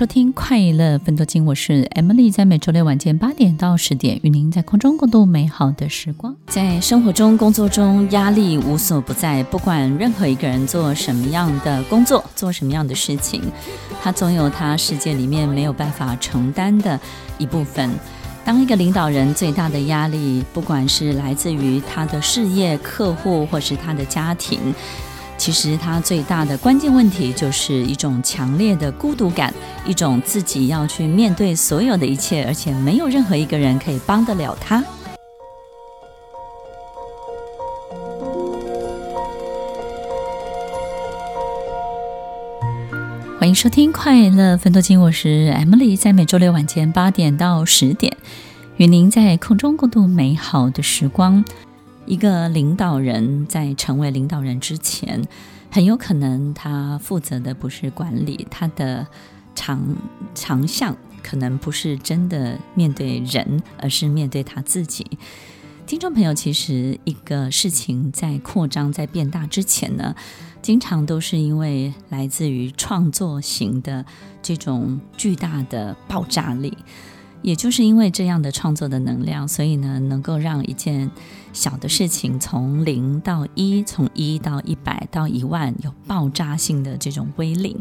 收听快乐分多金，我是 Emily，在每周六晚间八点到十点，与您在空中共度美好的时光。在生活中、工作中，压力无所不在。不管任何一个人做什么样的工作，做什么样的事情，他总有他世界里面没有办法承担的一部分。当一个领导人，最大的压力，不管是来自于他的事业、客户，或是他的家庭。其实他最大的关键问题就是一种强烈的孤独感，一种自己要去面对所有的一切，而且没有任何一个人可以帮得了他。欢迎收听快乐分多金，我是 Emily，在每周六晚间八点到十点，与您在空中共度美好的时光。一个领导人在成为领导人之前，很有可能他负责的不是管理，他的长长项可能不是真的面对人，而是面对他自己。听众朋友，其实一个事情在扩张、在变大之前呢，经常都是因为来自于创作型的这种巨大的爆炸力。也就是因为这样的创作的能量，所以呢，能够让一件小的事情从零到一，从一到一百到一万，有爆炸性的这种威力。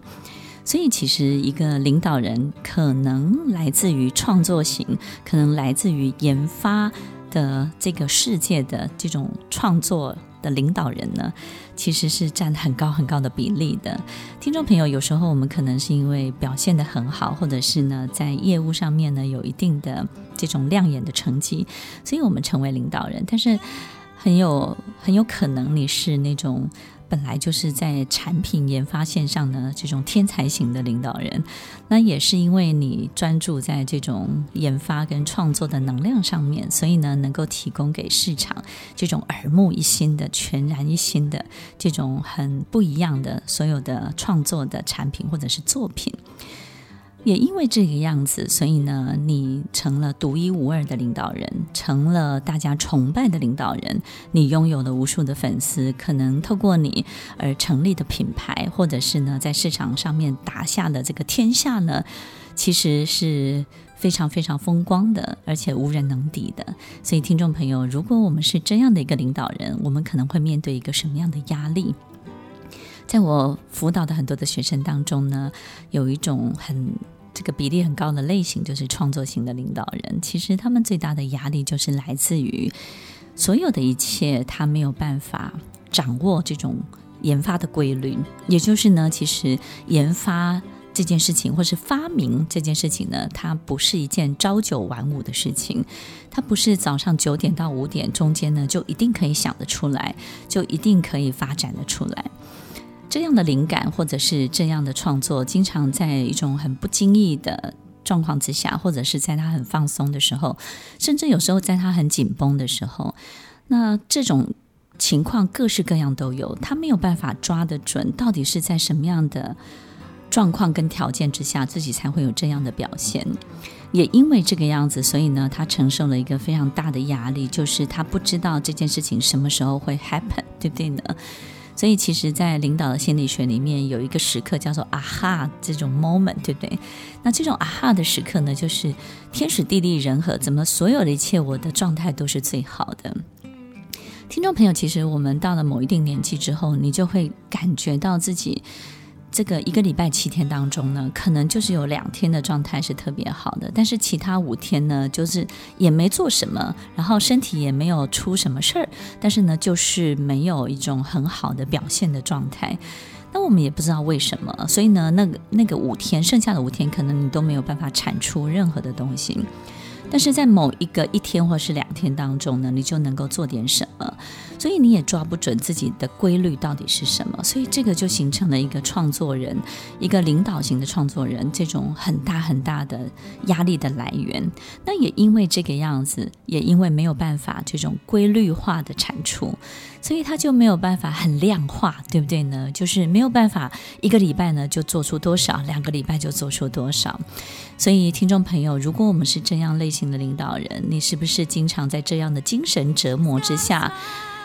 所以，其实一个领导人可能来自于创作型，可能来自于研发的这个世界的这种创作。的领导人呢，其实是占很高很高的比例的。听众朋友，有时候我们可能是因为表现得很好，或者是呢在业务上面呢有一定的这种亮眼的成绩，所以我们成为领导人。但是很有很有可能你是那种。本来就是在产品研发线上呢这种天才型的领导人，那也是因为你专注在这种研发跟创作的能量上面，所以呢，能够提供给市场这种耳目一新的、全然一新的这种很不一样的所有的创作的产品或者是作品。也因为这个样子，所以呢，你成了独一无二的领导人，成了大家崇拜的领导人。你拥有了无数的粉丝，可能透过你而成立的品牌，或者是呢，在市场上面打下的这个天下呢，其实是非常非常风光的，而且无人能敌的。所以，听众朋友，如果我们是这样的一个领导人，我们可能会面对一个什么样的压力？在我辅导的很多的学生当中呢，有一种很这个比例很高的类型，就是创作型的领导人。其实他们最大的压力就是来自于所有的一切，他没有办法掌握这种研发的规律。也就是呢，其实研发这件事情，或是发明这件事情呢，它不是一件朝九晚五的事情，它不是早上九点到五点中间呢就一定可以想得出来，就一定可以发展得出来。这样的灵感，或者是这样的创作，经常在一种很不经意的状况之下，或者是在他很放松的时候，甚至有时候在他很紧绷的时候，那这种情况各式各样都有，他没有办法抓得准，到底是在什么样的状况跟条件之下，自己才会有这样的表现。也因为这个样子，所以呢，他承受了一个非常大的压力，就是他不知道这件事情什么时候会 happen，对不对呢？所以，其实，在领导的心理学里面，有一个时刻叫做“啊哈”这种 moment，对不对？那这种“啊哈”的时刻呢，就是天时地利人和，怎么所有的一切，我的状态都是最好的。听众朋友，其实我们到了某一定年纪之后，你就会感觉到自己。这个一个礼拜七天当中呢，可能就是有两天的状态是特别好的，但是其他五天呢，就是也没做什么，然后身体也没有出什么事儿，但是呢，就是没有一种很好的表现的状态。那我们也不知道为什么，所以呢，那个那个五天，剩下的五天，可能你都没有办法产出任何的东西。但是在某一个一天或是两天当中呢，你就能够做点什么，所以你也抓不准自己的规律到底是什么，所以这个就形成了一个创作人，一个领导型的创作人这种很大很大的压力的来源。那也因为这个样子，也因为没有办法这种规律化的产出，所以他就没有办法很量化，对不对呢？就是没有办法一个礼拜呢就做出多少，两个礼拜就做出多少。所以听众朋友，如果我们是这样类型，的领导人，你是不是经常在这样的精神折磨之下？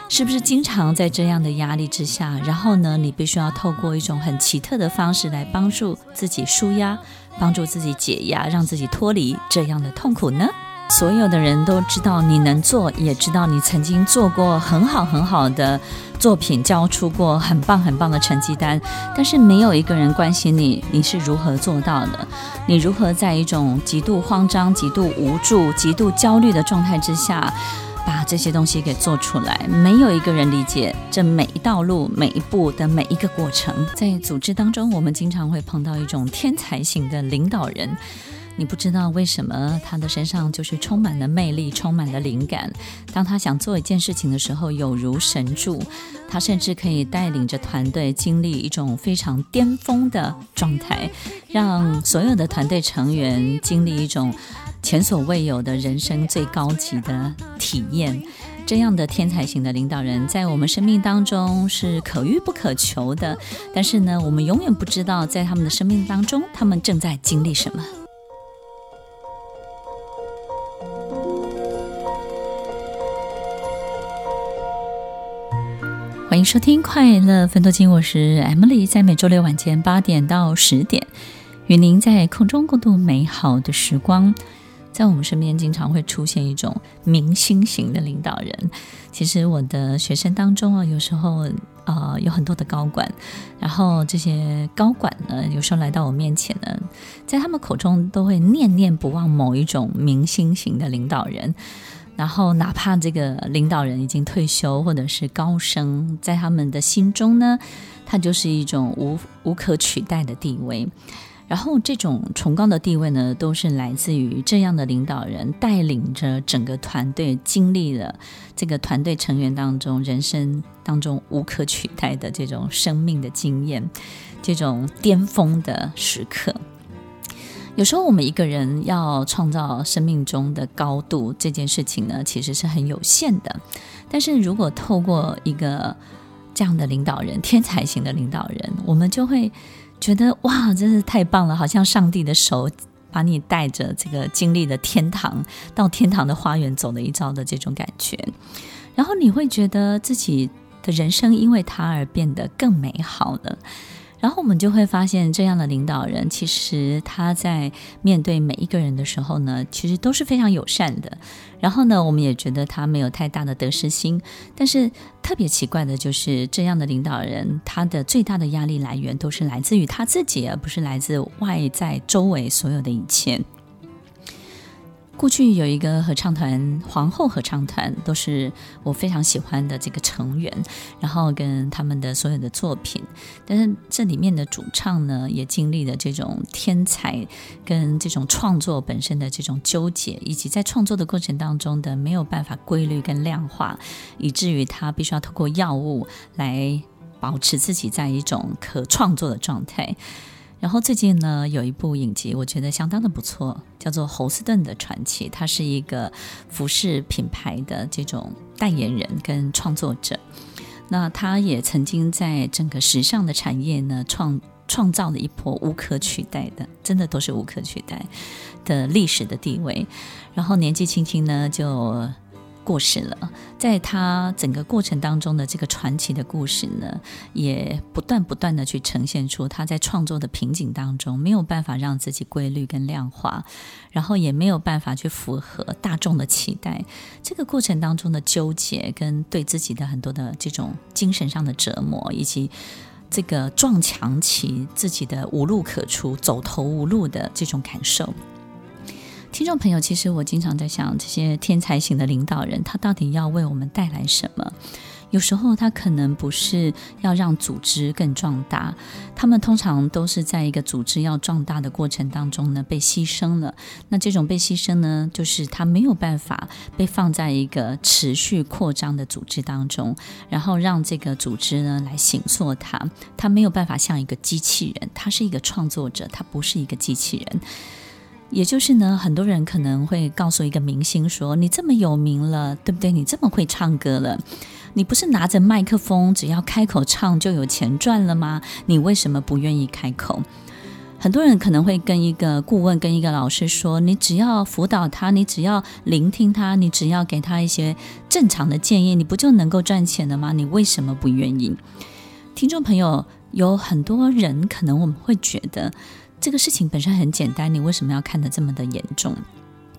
是不是经常在这样的压力之下？然后呢，你必须要透过一种很奇特的方式来帮助自己舒压，帮助自己解压，让自己脱离这样的痛苦呢？所有的人都知道你能做，也知道你曾经做过很好很好的作品，交出过很棒很棒的成绩单，但是没有一个人关心你，你是如何做到的？你如何在一种极度慌张、极度无助、极度焦虑的状态之下，把这些东西给做出来？没有一个人理解这每一道路、每一步的每一个过程。在组织当中，我们经常会碰到一种天才型的领导人。你不知道为什么他的身上就是充满了魅力，充满了灵感。当他想做一件事情的时候，有如神助。他甚至可以带领着团队经历一种非常巅峰的状态，让所有的团队成员经历一种前所未有的人生最高级的体验。这样的天才型的领导人，在我们生命当中是可遇不可求的。但是呢，我们永远不知道在他们的生命当中，他们正在经历什么。收听《快乐分多金》，我是 Emily，在每周六晚间八点到十点，与您在空中共度美好的时光。在我们身边，经常会出现一种明星型的领导人。其实我的学生当中啊，有时候、呃，有很多的高管，然后这些高管呢，有时候来到我面前呢，在他们口中都会念念不忘某一种明星型的领导人。然后，哪怕这个领导人已经退休或者是高升，在他们的心中呢，他就是一种无无可取代的地位。然后，这种崇高的地位呢，都是来自于这样的领导人带领着整个团队，经历了这个团队成员当中人生当中无可取代的这种生命的经验，这种巅峰的时刻。有时候我们一个人要创造生命中的高度，这件事情呢，其实是很有限的。但是如果透过一个这样的领导人，天才型的领导人，我们就会觉得哇，真是太棒了！好像上帝的手把你带着这个经历的天堂，到天堂的花园走了一遭的这种感觉。然后你会觉得自己的人生因为他而变得更美好了。然后我们就会发现，这样的领导人其实他在面对每一个人的时候呢，其实都是非常友善的。然后呢，我们也觉得他没有太大的得失心。但是特别奇怪的就是，这样的领导人，他的最大的压力来源都是来自于他自己，而不是来自外在周围所有的一切。过去有一个合唱团，皇后合唱团，都是我非常喜欢的这个成员，然后跟他们的所有的作品，但是这里面的主唱呢，也经历了这种天才跟这种创作本身的这种纠结，以及在创作的过程当中的没有办法规律跟量化，以至于他必须要透过药物来保持自己在一种可创作的状态。然后最近呢，有一部影集，我觉得相当的不错，叫做《侯斯顿的传奇》。他是一个服饰品牌的这种代言人跟创作者。那他也曾经在整个时尚的产业呢，创创造了一波无可取代的，真的都是无可取代的历史的地位。然后年纪轻轻呢，就过世了，在他整个过程当中的这个传奇的故事呢，也不断不断的去呈现出他在创作的瓶颈当中没有办法让自己规律跟量化，然后也没有办法去符合大众的期待，这个过程当中的纠结跟对自己的很多的这种精神上的折磨，以及这个撞墙期自己的无路可出、走投无路的这种感受。听众朋友，其实我经常在想，这些天才型的领导人，他到底要为我们带来什么？有时候他可能不是要让组织更壮大，他们通常都是在一个组织要壮大的过程当中呢被牺牲了。那这种被牺牲呢，就是他没有办法被放在一个持续扩张的组织当中，然后让这个组织呢来形塑他。他没有办法像一个机器人，他是一个创作者，他不是一个机器人。也就是呢，很多人可能会告诉一个明星说：“你这么有名了，对不对？你这么会唱歌了，你不是拿着麦克风，只要开口唱就有钱赚了吗？你为什么不愿意开口？”很多人可能会跟一个顾问、跟一个老师说：“你只要辅导他，你只要聆听他，你只要给他一些正常的建议，你不就能够赚钱了吗？你为什么不愿意？”听众朋友，有很多人可能我们会觉得。这个事情本身很简单，你为什么要看得这么的严重？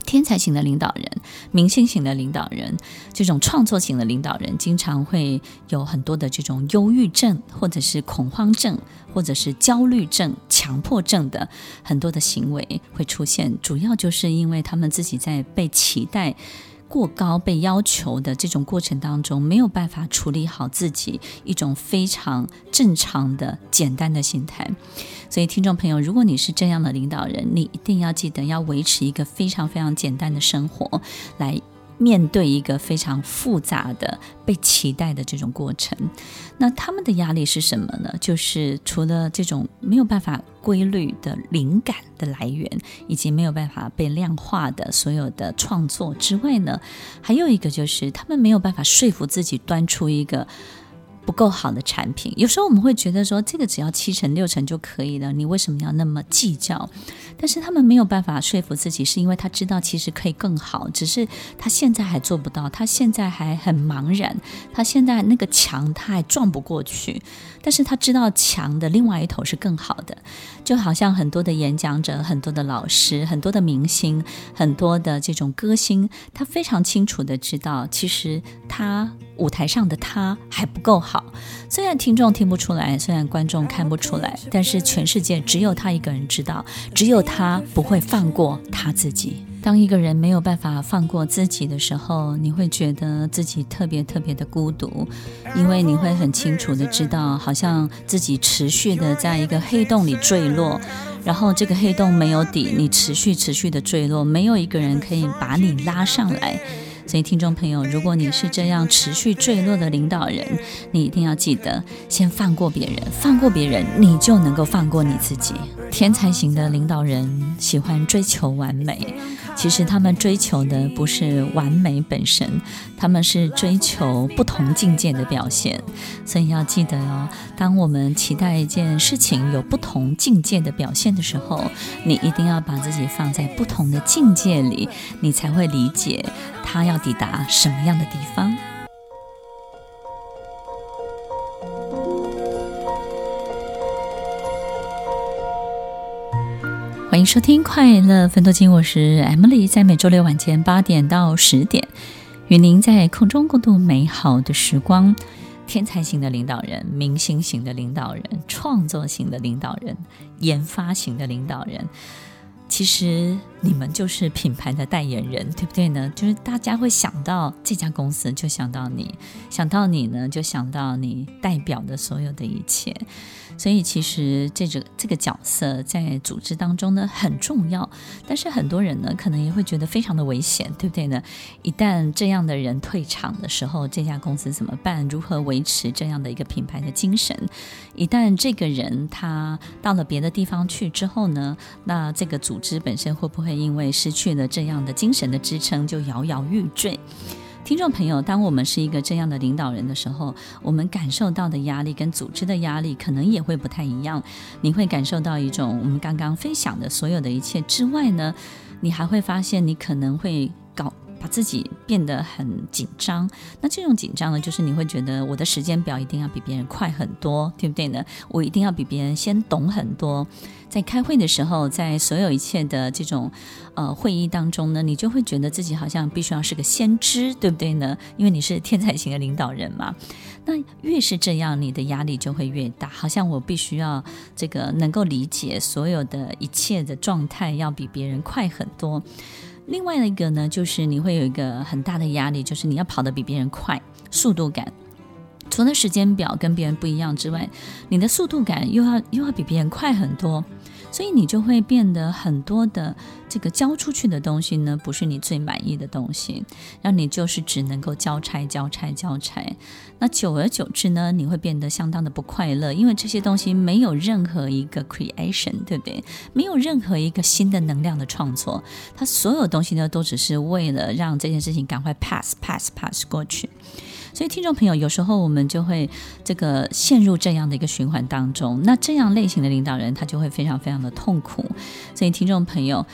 天才型的领导人、明星型的领导人、这种创作型的领导人，经常会有很多的这种忧郁症，或者是恐慌症，或者是焦虑症、强迫症的很多的行为会出现，主要就是因为他们自己在被期待。过高被要求的这种过程当中，没有办法处理好自己一种非常正常的简单的心态。所以，听众朋友，如果你是这样的领导人，你一定要记得要维持一个非常非常简单的生活，来。面对一个非常复杂的被期待的这种过程，那他们的压力是什么呢？就是除了这种没有办法规律的灵感的来源，以及没有办法被量化的所有的创作之外呢，还有一个就是他们没有办法说服自己端出一个。不够好的产品，有时候我们会觉得说，这个只要七成六成就可以了，你为什么要那么计较？但是他们没有办法说服自己，是因为他知道其实可以更好，只是他现在还做不到，他现在还很茫然，他现在那个墙他还撞不过去，但是他知道墙的另外一头是更好的，就好像很多的演讲者、很多的老师、很多的明星、很多的这种歌星，他非常清楚的知道，其实他。舞台上的他还不够好好，虽然听众听不出来，虽然观众看不出来，但是全世界只有他一个人知道，只有他不会放过他自己。当一个人没有办法放过自己的时候，你会觉得自己特别特别的孤独，因为你会很清楚的知道，好像自己持续的在一个黑洞里坠落，然后这个黑洞没有底，你持续持续的坠落，没有一个人可以把你拉上来。所以，听众朋友，如果你是这样持续坠落的领导人，你一定要记得先放过别人，放过别人，你就能够放过你自己。天才型的领导人喜欢追求完美。其实他们追求的不是完美本身，他们是追求不同境界的表现。所以要记得哦，当我们期待一件事情有不同境界的表现的时候，你一定要把自己放在不同的境界里，你才会理解他要抵达什么样的地方。欢迎收听《快乐分多金》，我是 Emily，在每周六晚间八点到十点，与您在空中共度美好的时光。天才型的领导人、明星型的领导人、创作型的领导人、研发型的领导人。其实你们就是品牌的代言人，对不对呢？就是大家会想到这家公司，就想到你；想到你呢，就想到你代表的所有的一切。所以，其实这个这个角色在组织当中呢很重要。但是很多人呢，可能也会觉得非常的危险，对不对呢？一旦这样的人退场的时候，这家公司怎么办？如何维持这样的一个品牌的精神？一旦这个人他到了别的地方去之后呢，那这个组组织本身会不会因为失去了这样的精神的支撑，就摇摇欲坠？听众朋友，当我们是一个这样的领导人的时候，我们感受到的压力跟组织的压力可能也会不太一样。你会感受到一种我们刚刚分享的所有的一切之外呢，你还会发现你可能会搞。把自己变得很紧张，那这种紧张呢，就是你会觉得我的时间表一定要比别人快很多，对不对呢？我一定要比别人先懂很多。在开会的时候，在所有一切的这种呃会议当中呢，你就会觉得自己好像必须要是个先知，对不对呢？因为你是天才型的领导人嘛。那越是这样，你的压力就会越大，好像我必须要这个能够理解所有的一切的状态，要比别人快很多。另外一个呢，就是你会有一个很大的压力，就是你要跑得比别人快，速度感。除了时间表跟别人不一样之外，你的速度感又要又要比别人快很多。所以你就会变得很多的这个交出去的东西呢，不是你最满意的东西，让你就是只能够交差、交差、交差。那久而久之呢，你会变得相当的不快乐，因为这些东西没有任何一个 creation，对不对？没有任何一个新的能量的创作，它所有东西呢，都只是为了让这件事情赶快 pass、pass、pass 过去。所以，听众朋友，有时候我们就会这个陷入这样的一个循环当中。那这样类型的领导人，他就会非常非常的痛苦。所以，听众朋友，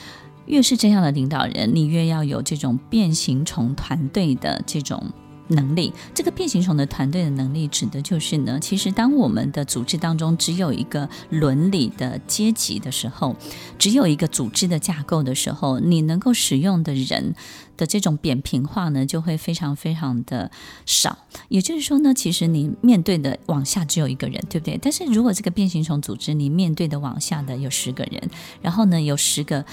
越是这样的领导人，你越要有这种变形虫团队的这种。能力，这个变形虫的团队的能力，指的就是呢，其实当我们的组织当中只有一个伦理的阶级的时候，只有一个组织的架构的时候，你能够使用的人的这种扁平化呢，就会非常非常的少。也就是说呢，其实你面对的往下只有一个人，对不对？但是如果这个变形虫组织你面对的往下的有十个人，然后呢，有十个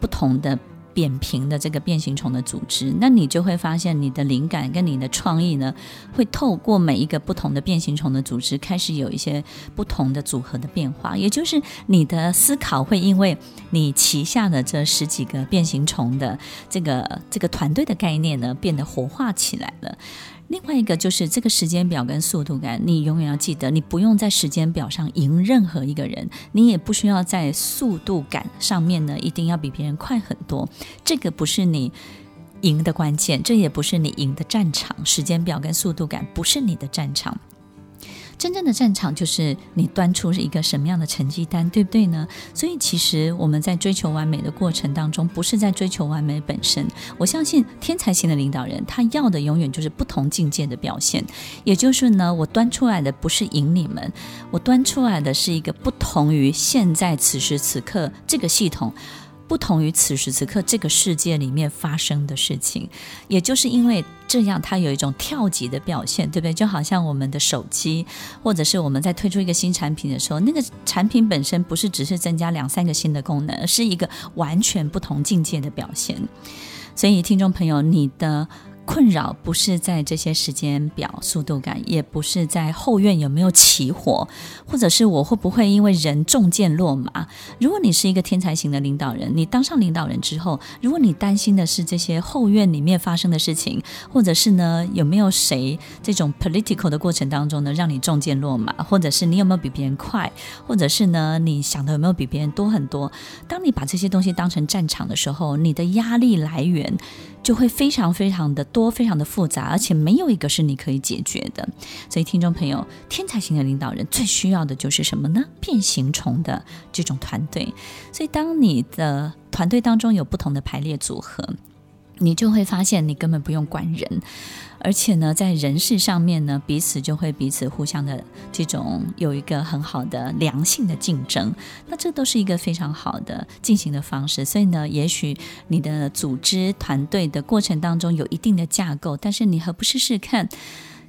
不同的。扁平的这个变形虫的组织，那你就会发现你的灵感跟你的创意呢，会透过每一个不同的变形虫的组织，开始有一些不同的组合的变化。也就是你的思考会因为你旗下的这十几个变形虫的这个这个团队的概念呢，变得活化起来了。另外一个就是这个时间表跟速度感，你永远要记得，你不用在时间表上赢任何一个人，你也不需要在速度感上面呢，一定要比别人快很多。这个不是你赢的关键，这也不是你赢的战场。时间表跟速度感不是你的战场。真正的战场就是你端出是一个什么样的成绩单，对不对呢？所以其实我们在追求完美的过程当中，不是在追求完美本身。我相信天才型的领导人，他要的永远就是不同境界的表现。也就是呢，我端出来的不是赢你们，我端出来的是一个不同于现在此时此刻这个系统。不同于此时此刻这个世界里面发生的事情，也就是因为这样，它有一种跳级的表现，对不对？就好像我们的手机，或者是我们在推出一个新产品的时候，那个产品本身不是只是增加两三个新的功能，而是一个完全不同境界的表现。所以，听众朋友，你的。困扰不是在这些时间表、速度感，也不是在后院有没有起火，或者是我会不会因为人中箭落马。如果你是一个天才型的领导人，你当上领导人之后，如果你担心的是这些后院里面发生的事情，或者是呢有没有谁这种 political 的过程当中呢让你中箭落马，或者是你有没有比别人快，或者是呢你想的有没有比别人多很多？当你把这些东西当成战场的时候，你的压力来源。就会非常非常的多，非常的复杂，而且没有一个是你可以解决的。所以，听众朋友，天才型的领导人最需要的就是什么呢？变形虫的这种团队。所以，当你的团队当中有不同的排列组合。你就会发现，你根本不用管人，而且呢，在人事上面呢，彼此就会彼此互相的这种有一个很好的良性的竞争，那这都是一个非常好的进行的方式。所以呢，也许你的组织团队的过程当中有一定的架构，但是你何不试试看？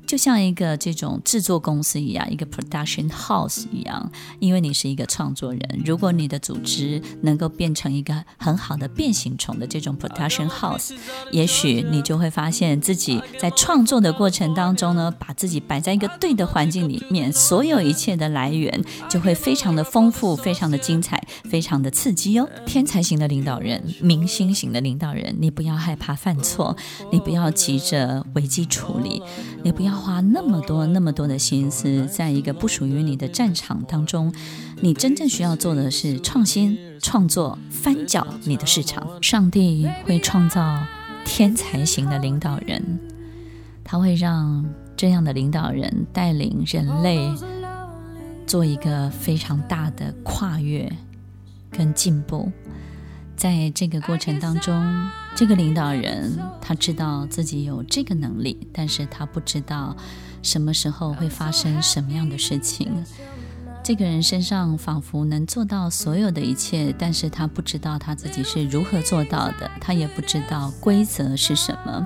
就像一个这种制作公司一样，一个 production house 一样，因为你是一个创作人，如果你的组织能够变成一个很好的变形虫的这种 production house，也许你就会发现自己在创作的过程当中呢，把自己摆在一个对的环境里面，所有一切的来源就会非常的丰富，非常的精彩，非常的刺激哦。天才型的领导人，明星型的领导人，你不要害怕犯错，你不要急着危机处理，你不要。花那么多那么多的心思，在一个不属于你的战场当中，你真正需要做的是创新、创作、翻搅你的市场。上帝会创造天才型的领导人，他会让这样的领导人带领人类做一个非常大的跨越跟进步。在这个过程当中，这个领导人他知道自己有这个能力，但是他不知道什么时候会发生什么样的事情。这个人身上仿佛能做到所有的一切，但是他不知道他自己是如何做到的，他也不知道规则是什么。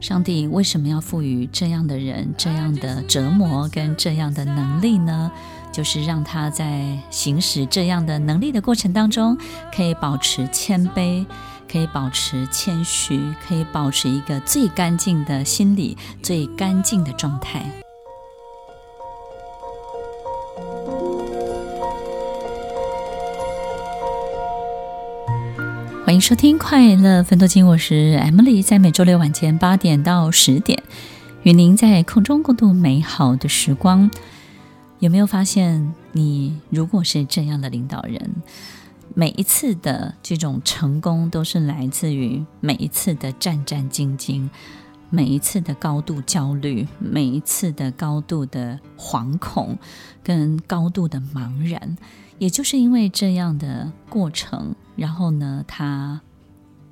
上帝为什么要赋予这样的人这样的折磨跟这样的能力呢？就是让他在行使这样的能力的过程当中，可以保持谦卑，可以保持谦虚，可以保持一个最干净的心理、最干净的状态。欢迎收听《快乐分多金》，我是 Emily，在每周六晚间八点到十点，与您在空中共度美好的时光。有没有发现，你如果是这样的领导人？每一次的这种成功，都是来自于每一次的战战兢兢，每一次的高度焦虑，每一次的高度的惶恐，跟高度的茫然。也就是因为这样的过程，然后呢，他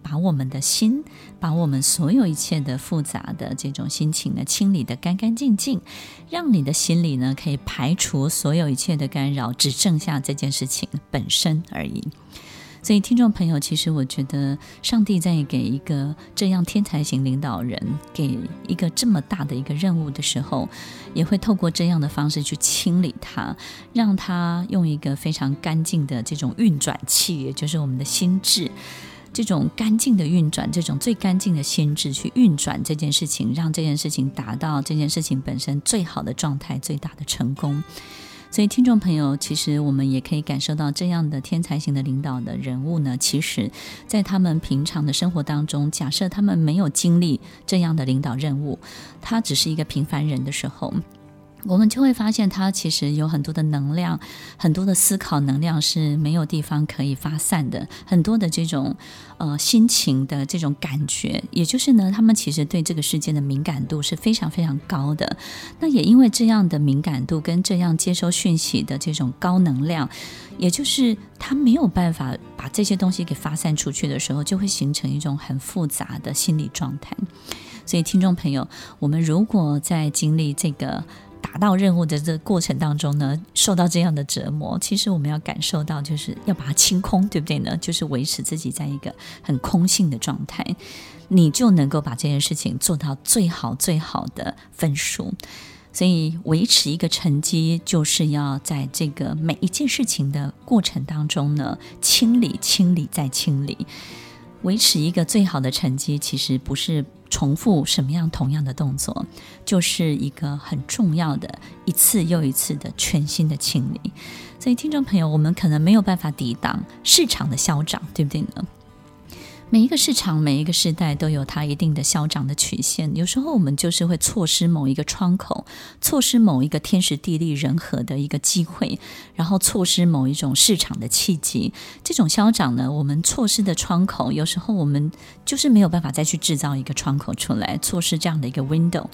把我们的心，把我们所有一切的复杂的这种心情呢，清理得干干净净，让你的心里呢，可以排除所有一切的干扰，只剩下这件事情本身而已。所以，听众朋友，其实我觉得，上帝在给一个这样天才型领导人，给一个这么大的一个任务的时候，也会透过这样的方式去清理他，让他用一个非常干净的这种运转器，也就是我们的心智，这种干净的运转，这种最干净的心智去运转这件事情，让这件事情达到这件事情本身最好的状态，最大的成功。所以，听众朋友，其实我们也可以感受到，这样的天才型的领导的人物呢，其实，在他们平常的生活当中，假设他们没有经历这样的领导任务，他只是一个平凡人的时候。我们就会发现，他其实有很多的能量，很多的思考能量是没有地方可以发散的，很多的这种呃心情的这种感觉，也就是呢，他们其实对这个世界的敏感度是非常非常高的。那也因为这样的敏感度跟这样接收讯息的这种高能量，也就是他没有办法把这些东西给发散出去的时候，就会形成一种很复杂的心理状态。所以，听众朋友，我们如果在经历这个。达到任务的这个过程当中呢，受到这样的折磨，其实我们要感受到，就是要把它清空，对不对呢？就是维持自己在一个很空性的状态，你就能够把这件事情做到最好最好的分数。所以，维持一个成绩，就是要在这个每一件事情的过程当中呢，清理、清理再清理。维持一个最好的成绩，其实不是重复什么样同样的动作，就是一个很重要的一次又一次的全新的清理。所以，听众朋友，我们可能没有办法抵挡市场的消长，对不对呢？每一个市场，每一个时代都有它一定的消长的曲线。有时候我们就是会错失某一个窗口，错失某一个天时地利人和的一个机会，然后错失某一种市场的契机。这种消长呢，我们错失的窗口，有时候我们就是没有办法再去制造一个窗口出来，错失这样的一个 window。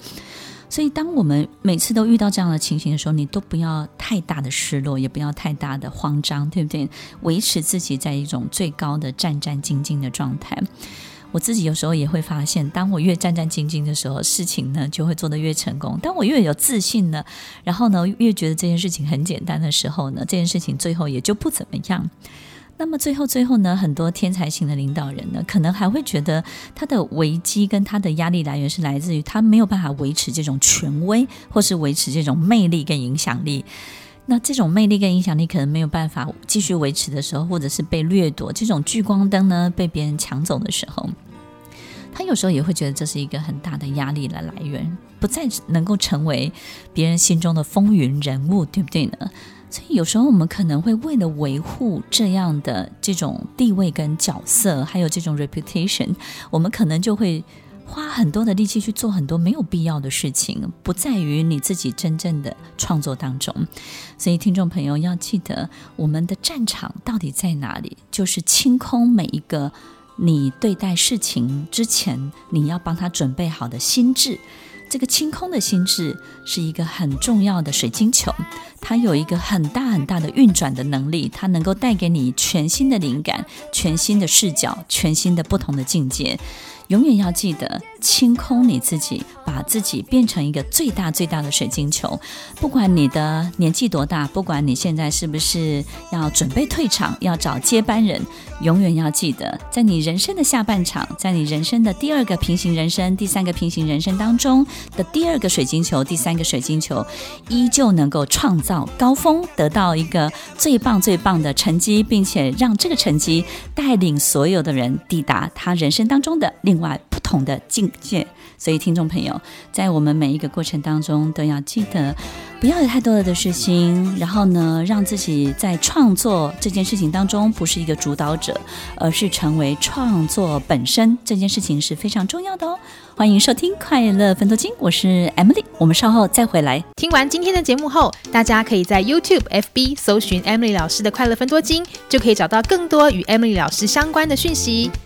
所以，当我们每次都遇到这样的情形的时候，你都不要太大的失落，也不要太大的慌张，对不对？维持自己在一种最高的战战兢兢的状态。我自己有时候也会发现，当我越战战兢兢的时候，事情呢就会做得越成功；当我越有自信呢，然后呢越觉得这件事情很简单的时候呢，这件事情最后也就不怎么样。那么最后最后呢，很多天才型的领导人呢，可能还会觉得他的危机跟他的压力来源是来自于他没有办法维持这种权威，或是维持这种魅力跟影响力。那这种魅力跟影响力可能没有办法继续维持的时候，或者是被掠夺，这种聚光灯呢被别人抢走的时候，他有时候也会觉得这是一个很大的压力的来源，不再能够成为别人心中的风云人物，对不对呢？所以有时候我们可能会为了维护这样的这种地位跟角色，还有这种 reputation，我们可能就会花很多的力气去做很多没有必要的事情，不在于你自己真正的创作当中。所以听众朋友要记得，我们的战场到底在哪里？就是清空每一个你对待事情之前，你要帮他准备好的心智。这个清空的心智是一个很重要的水晶球，它有一个很大很大的运转的能力，它能够带给你全新的灵感、全新的视角、全新的不同的境界。永远要记得清空你自己，把自己变成一个最大最大的水晶球。不管你的年纪多大，不管你现在是不是要准备退场，要找接班人，永远要记得，在你人生的下半场，在你人生的第二个平行人生、第三个平行人生当中的第二个水晶球、第三个水晶球，依旧能够创造高峰，得到一个最棒最棒的成绩，并且让这个成绩带领所有的人抵达他人生当中的另。外，同的境界。所以，听众朋友，在我们每一个过程当中，都要记得不要有太多的事情，然后呢，让自己在创作这件事情当中不是一个主导者，而是成为创作本身。这件事情是非常重要的哦。欢迎收听《快乐分多金》，我是 Emily，我们稍后再回来。听完今天的节目后，大家可以在 YouTube、FB 搜寻 Emily 老师的《快乐分多金》，就可以找到更多与 Emily 老师相关的讯息。